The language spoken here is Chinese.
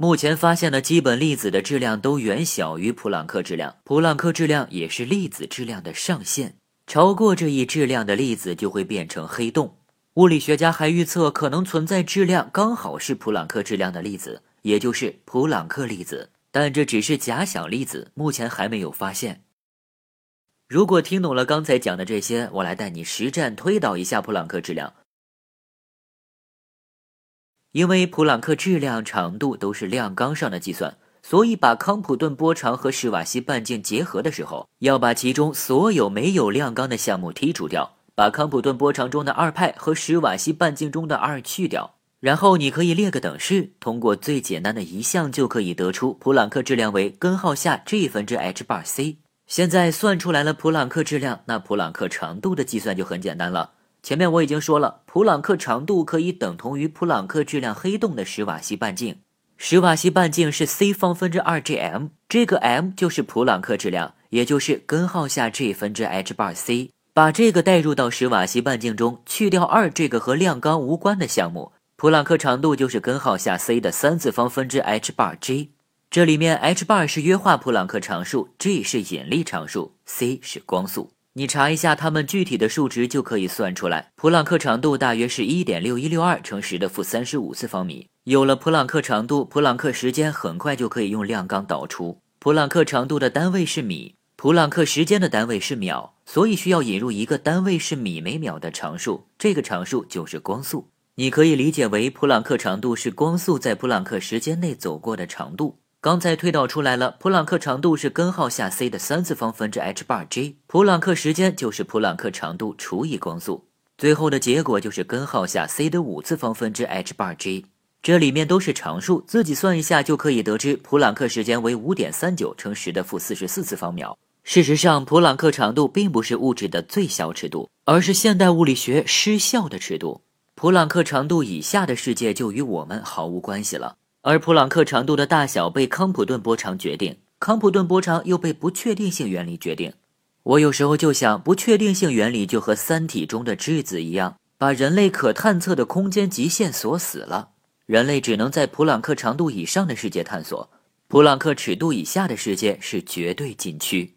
目前发现的基本粒子的质量都远小于普朗克质量，普朗克质量也是粒子质量的上限。超过这一质量的粒子就会变成黑洞。物理学家还预测可能存在质量刚好是普朗克质量的粒子，也就是普朗克粒子。但这只是假想粒子，目前还没有发现。如果听懂了刚才讲的这些，我来带你实战推导一下普朗克质量。因为普朗克质量、长度都是量纲上的计算。所以，把康普顿波长和史瓦西半径结合的时候，要把其中所有没有量纲的项目剔除掉，把康普顿波长中的二派和史瓦西半径中的二去掉，然后你可以列个等式，通过最简单的一项就可以得出普朗克质量为根号下 g 分之 h bar c。现在算出来了普朗克质量，那普朗克长度的计算就很简单了。前面我已经说了，普朗克长度可以等同于普朗克质量黑洞的史瓦西半径。史瓦西半径是 c 方分之二 g m，这个 m 就是普朗克质量，也就是根号下 g 分之 h bar c。把这个代入到史瓦西半径中，去掉二这个和量纲无关的项目，普朗克长度就是根号下 c 的三次方分之 h bar g。这里面 h bar 是约化普朗克常数，g 是引力常数，c 是光速。你查一下它们具体的数值，就可以算出来。普朗克长度大约是一点六一六二乘十的负三十五次方米。有了普朗克长度，普朗克时间很快就可以用量纲导出。普朗克长度的单位是米，普朗克时间的单位是秒，所以需要引入一个单位是米每秒的常数，这个常数就是光速。你可以理解为普朗克长度是光速在普朗克时间内走过的长度。刚才推导出来了，普朗克长度是根号下 c 的三次方分之 h bar g，普朗克时间就是普朗克长度除以光速，最后的结果就是根号下 c 的五次方分之 h bar g。这里面都是常数，自己算一下就可以得知普朗克时间为五点三九乘十的负四十四次方秒。事实上，普朗克长度并不是物质的最小尺度，而是现代物理学失效的尺度。普朗克长度以下的世界就与我们毫无关系了。而普朗克长度的大小被康普顿波长决定，康普顿波长又被不确定性原理决定。我有时候就想，不确定性原理就和《三体》中的质子一样，把人类可探测的空间极限锁死了。人类只能在普朗克长度以上的世界探索，普朗克尺度以下的世界是绝对禁区。